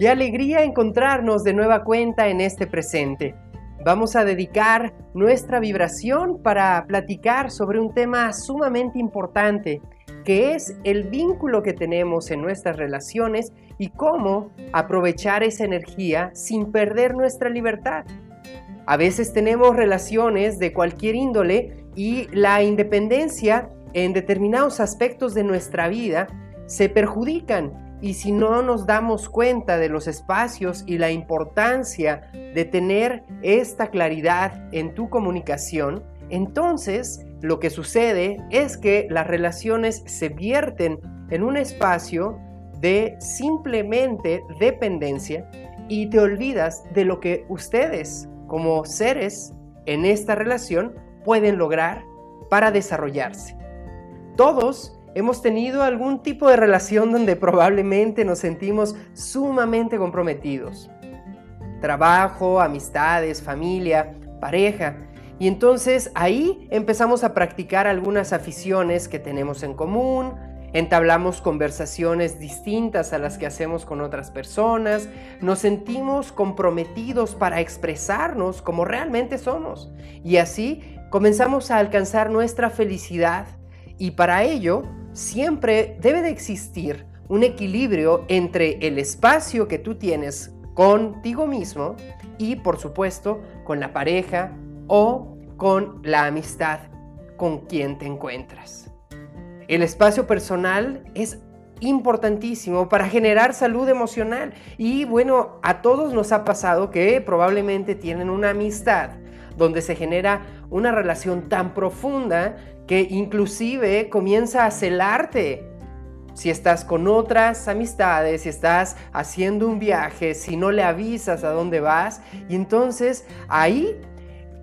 Qué alegría encontrarnos de nueva cuenta en este presente. Vamos a dedicar nuestra vibración para platicar sobre un tema sumamente importante, que es el vínculo que tenemos en nuestras relaciones y cómo aprovechar esa energía sin perder nuestra libertad. A veces tenemos relaciones de cualquier índole y la independencia en determinados aspectos de nuestra vida se perjudican y si no nos damos cuenta de los espacios y la importancia de tener esta claridad en tu comunicación, entonces lo que sucede es que las relaciones se vierten en un espacio de simplemente dependencia y te olvidas de lo que ustedes como seres en esta relación pueden lograr para desarrollarse. Todos Hemos tenido algún tipo de relación donde probablemente nos sentimos sumamente comprometidos. Trabajo, amistades, familia, pareja. Y entonces ahí empezamos a practicar algunas aficiones que tenemos en común, entablamos conversaciones distintas a las que hacemos con otras personas, nos sentimos comprometidos para expresarnos como realmente somos. Y así comenzamos a alcanzar nuestra felicidad. Y para ello siempre debe de existir un equilibrio entre el espacio que tú tienes contigo mismo y por supuesto con la pareja o con la amistad con quien te encuentras. El espacio personal es importantísimo para generar salud emocional y bueno, a todos nos ha pasado que probablemente tienen una amistad donde se genera una relación tan profunda que inclusive comienza a celarte. Si estás con otras amistades, si estás haciendo un viaje, si no le avisas a dónde vas, y entonces ahí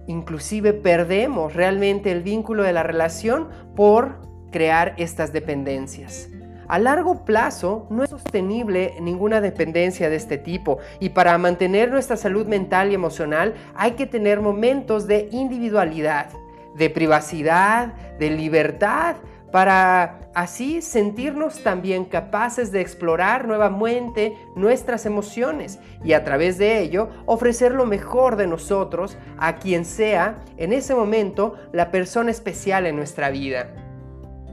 inclusive perdemos realmente el vínculo de la relación por crear estas dependencias. A largo plazo no es sostenible ninguna dependencia de este tipo y para mantener nuestra salud mental y emocional hay que tener momentos de individualidad de privacidad, de libertad, para así sentirnos también capaces de explorar nuevamente nuestras emociones y a través de ello ofrecer lo mejor de nosotros a quien sea en ese momento la persona especial en nuestra vida.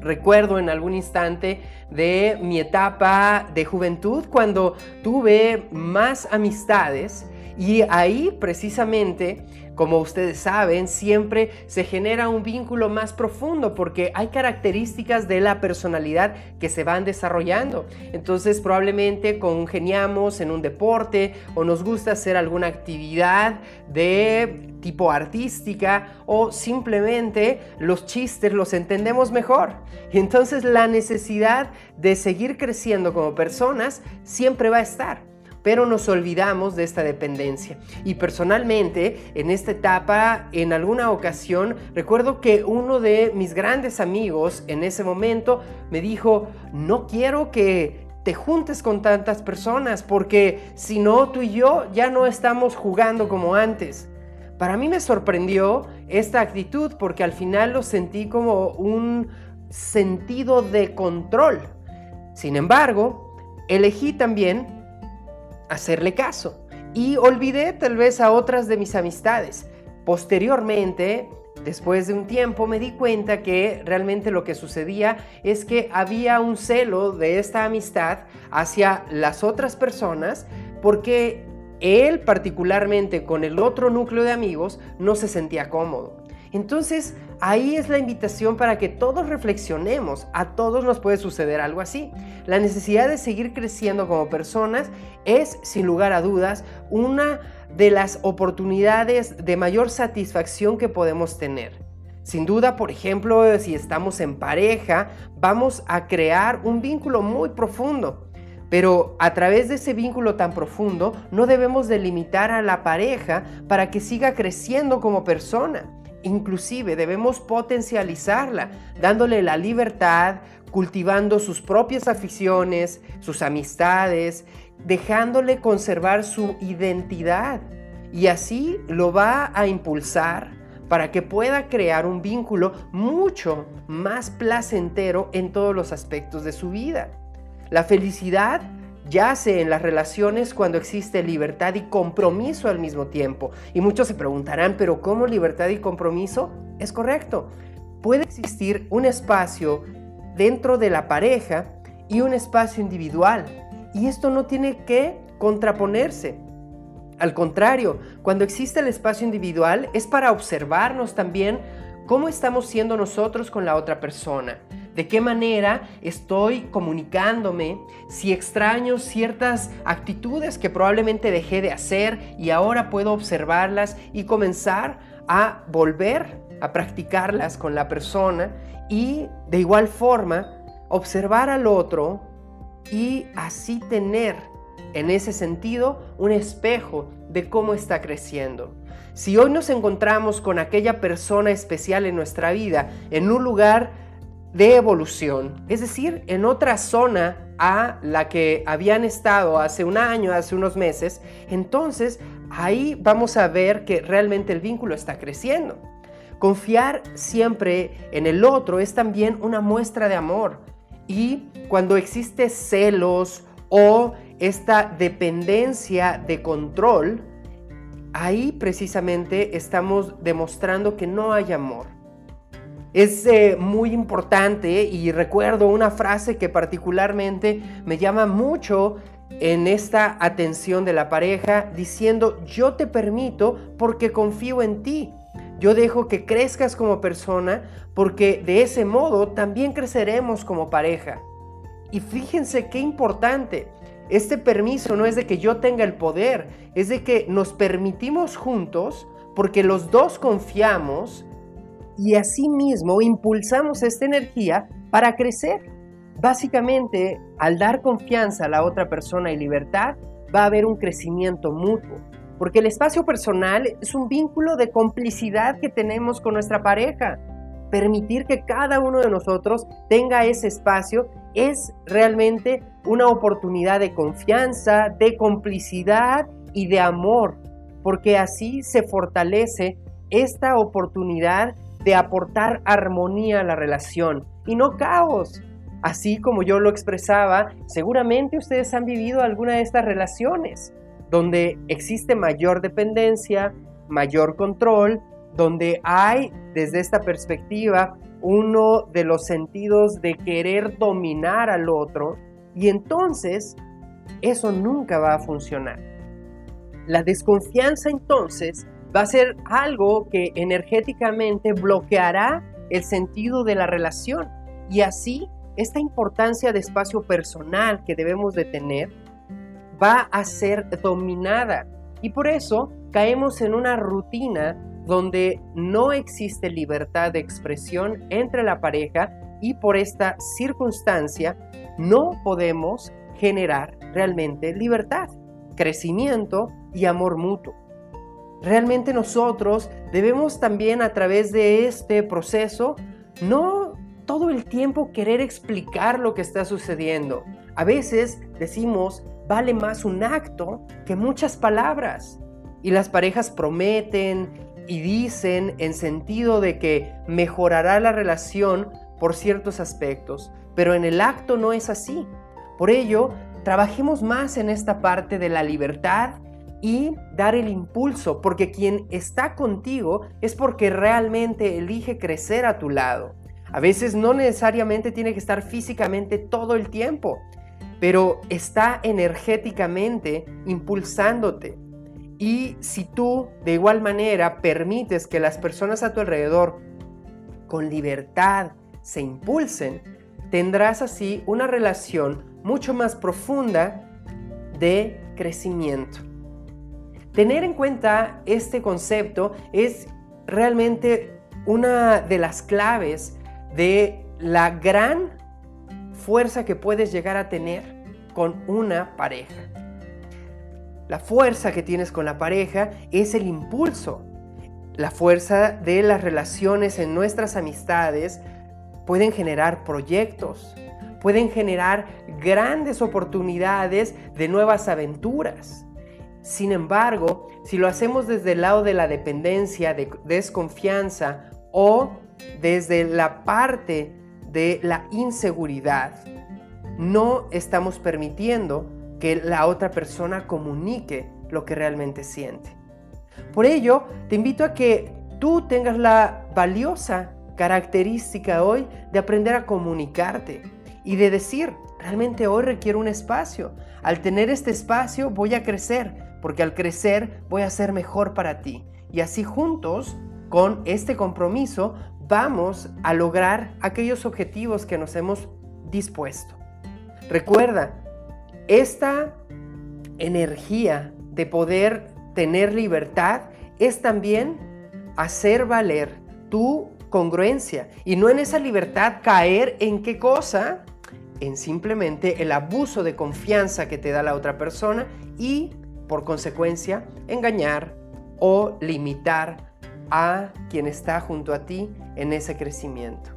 Recuerdo en algún instante de mi etapa de juventud cuando tuve más amistades y ahí precisamente como ustedes saben, siempre se genera un vínculo más profundo porque hay características de la personalidad que se van desarrollando. Entonces probablemente congeniamos en un deporte o nos gusta hacer alguna actividad de tipo artística o simplemente los chistes los entendemos mejor. Entonces la necesidad de seguir creciendo como personas siempre va a estar pero nos olvidamos de esta dependencia. Y personalmente, en esta etapa, en alguna ocasión, recuerdo que uno de mis grandes amigos en ese momento me dijo, no quiero que te juntes con tantas personas, porque si no, tú y yo ya no estamos jugando como antes. Para mí me sorprendió esta actitud porque al final lo sentí como un sentido de control. Sin embargo, elegí también hacerle caso y olvidé tal vez a otras de mis amistades. Posteriormente, después de un tiempo, me di cuenta que realmente lo que sucedía es que había un celo de esta amistad hacia las otras personas porque él particularmente con el otro núcleo de amigos no se sentía cómodo. Entonces, ahí es la invitación para que todos reflexionemos. A todos nos puede suceder algo así. La necesidad de seguir creciendo como personas es, sin lugar a dudas, una de las oportunidades de mayor satisfacción que podemos tener. Sin duda, por ejemplo, si estamos en pareja, vamos a crear un vínculo muy profundo. Pero a través de ese vínculo tan profundo, no debemos delimitar a la pareja para que siga creciendo como persona. Inclusive debemos potencializarla, dándole la libertad, cultivando sus propias aficiones, sus amistades, dejándole conservar su identidad. Y así lo va a impulsar para que pueda crear un vínculo mucho más placentero en todos los aspectos de su vida. La felicidad yace en las relaciones cuando existe libertad y compromiso al mismo tiempo. Y muchos se preguntarán, pero ¿cómo libertad y compromiso? Es correcto. Puede existir un espacio dentro de la pareja y un espacio individual. Y esto no tiene que contraponerse. Al contrario, cuando existe el espacio individual es para observarnos también cómo estamos siendo nosotros con la otra persona. De qué manera estoy comunicándome, si extraño ciertas actitudes que probablemente dejé de hacer y ahora puedo observarlas y comenzar a volver a practicarlas con la persona y de igual forma observar al otro y así tener en ese sentido un espejo de cómo está creciendo. Si hoy nos encontramos con aquella persona especial en nuestra vida, en un lugar de evolución, es decir, en otra zona a la que habían estado hace un año, hace unos meses, entonces ahí vamos a ver que realmente el vínculo está creciendo. Confiar siempre en el otro es también una muestra de amor. Y cuando existe celos o esta dependencia de control, ahí precisamente estamos demostrando que no hay amor. Es eh, muy importante y recuerdo una frase que particularmente me llama mucho en esta atención de la pareja diciendo yo te permito porque confío en ti. Yo dejo que crezcas como persona porque de ese modo también creceremos como pareja. Y fíjense qué importante. Este permiso no es de que yo tenga el poder, es de que nos permitimos juntos porque los dos confiamos y asimismo impulsamos esta energía para crecer. Básicamente, al dar confianza a la otra persona y libertad, va a haber un crecimiento mutuo. Porque el espacio personal es un vínculo de complicidad que tenemos con nuestra pareja. Permitir que cada uno de nosotros tenga ese espacio es realmente una oportunidad de confianza, de complicidad y de amor, porque así se fortalece esta oportunidad de aportar armonía a la relación y no caos. Así como yo lo expresaba, seguramente ustedes han vivido alguna de estas relaciones donde existe mayor dependencia, mayor control, donde hay desde esta perspectiva uno de los sentidos de querer dominar al otro y entonces eso nunca va a funcionar. La desconfianza entonces va a ser algo que energéticamente bloqueará el sentido de la relación y así esta importancia de espacio personal que debemos de tener va a ser dominada. Y por eso caemos en una rutina donde no existe libertad de expresión entre la pareja y por esta circunstancia no podemos generar realmente libertad, crecimiento y amor mutuo. Realmente nosotros debemos también a través de este proceso no todo el tiempo querer explicar lo que está sucediendo. A veces decimos, vale más un acto que muchas palabras. Y las parejas prometen y dicen en sentido de que mejorará la relación por ciertos aspectos, pero en el acto no es así. Por ello, trabajemos más en esta parte de la libertad y dar el impulso, porque quien está contigo es porque realmente elige crecer a tu lado. A veces no necesariamente tiene que estar físicamente todo el tiempo pero está energéticamente impulsándote. Y si tú de igual manera permites que las personas a tu alrededor con libertad se impulsen, tendrás así una relación mucho más profunda de crecimiento. Tener en cuenta este concepto es realmente una de las claves de la gran fuerza que puedes llegar a tener con una pareja. La fuerza que tienes con la pareja es el impulso. La fuerza de las relaciones en nuestras amistades pueden generar proyectos, pueden generar grandes oportunidades de nuevas aventuras. Sin embargo, si lo hacemos desde el lado de la dependencia, de desconfianza o desde la parte de la inseguridad, no estamos permitiendo que la otra persona comunique lo que realmente siente. Por ello, te invito a que tú tengas la valiosa característica hoy de aprender a comunicarte y de decir, realmente hoy requiero un espacio. Al tener este espacio voy a crecer, porque al crecer voy a ser mejor para ti. Y así juntos, con este compromiso, vamos a lograr aquellos objetivos que nos hemos dispuesto. Recuerda, esta energía de poder tener libertad es también hacer valer tu congruencia y no en esa libertad caer en qué cosa, en simplemente el abuso de confianza que te da la otra persona y por consecuencia engañar o limitar a quien está junto a ti en ese crecimiento.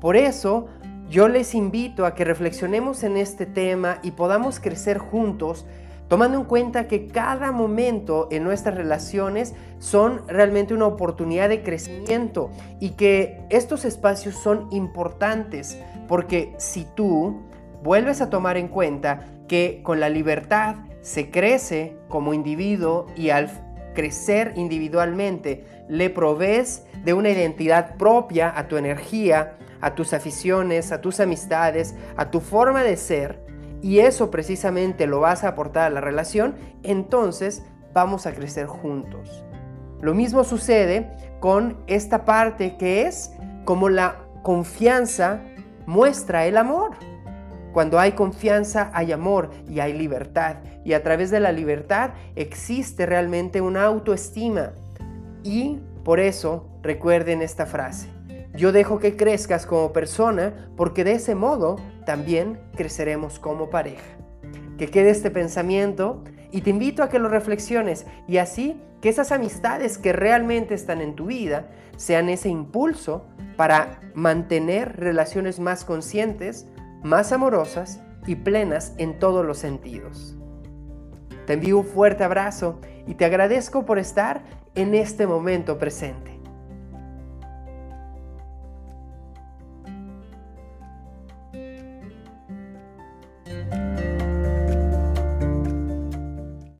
Por eso yo les invito a que reflexionemos en este tema y podamos crecer juntos tomando en cuenta que cada momento en nuestras relaciones son realmente una oportunidad de crecimiento y que estos espacios son importantes porque si tú vuelves a tomar en cuenta que con la libertad se crece como individuo y al crecer individualmente le provees de una identidad propia a tu energía, a tus aficiones, a tus amistades, a tu forma de ser, y eso precisamente lo vas a aportar a la relación, entonces vamos a crecer juntos. Lo mismo sucede con esta parte que es como la confianza muestra el amor. Cuando hay confianza hay amor y hay libertad. Y a través de la libertad existe realmente una autoestima. Y por eso recuerden esta frase. Yo dejo que crezcas como persona porque de ese modo también creceremos como pareja. Que quede este pensamiento y te invito a que lo reflexiones y así que esas amistades que realmente están en tu vida sean ese impulso para mantener relaciones más conscientes, más amorosas y plenas en todos los sentidos. Te envío un fuerte abrazo y te agradezco por estar en este momento presente.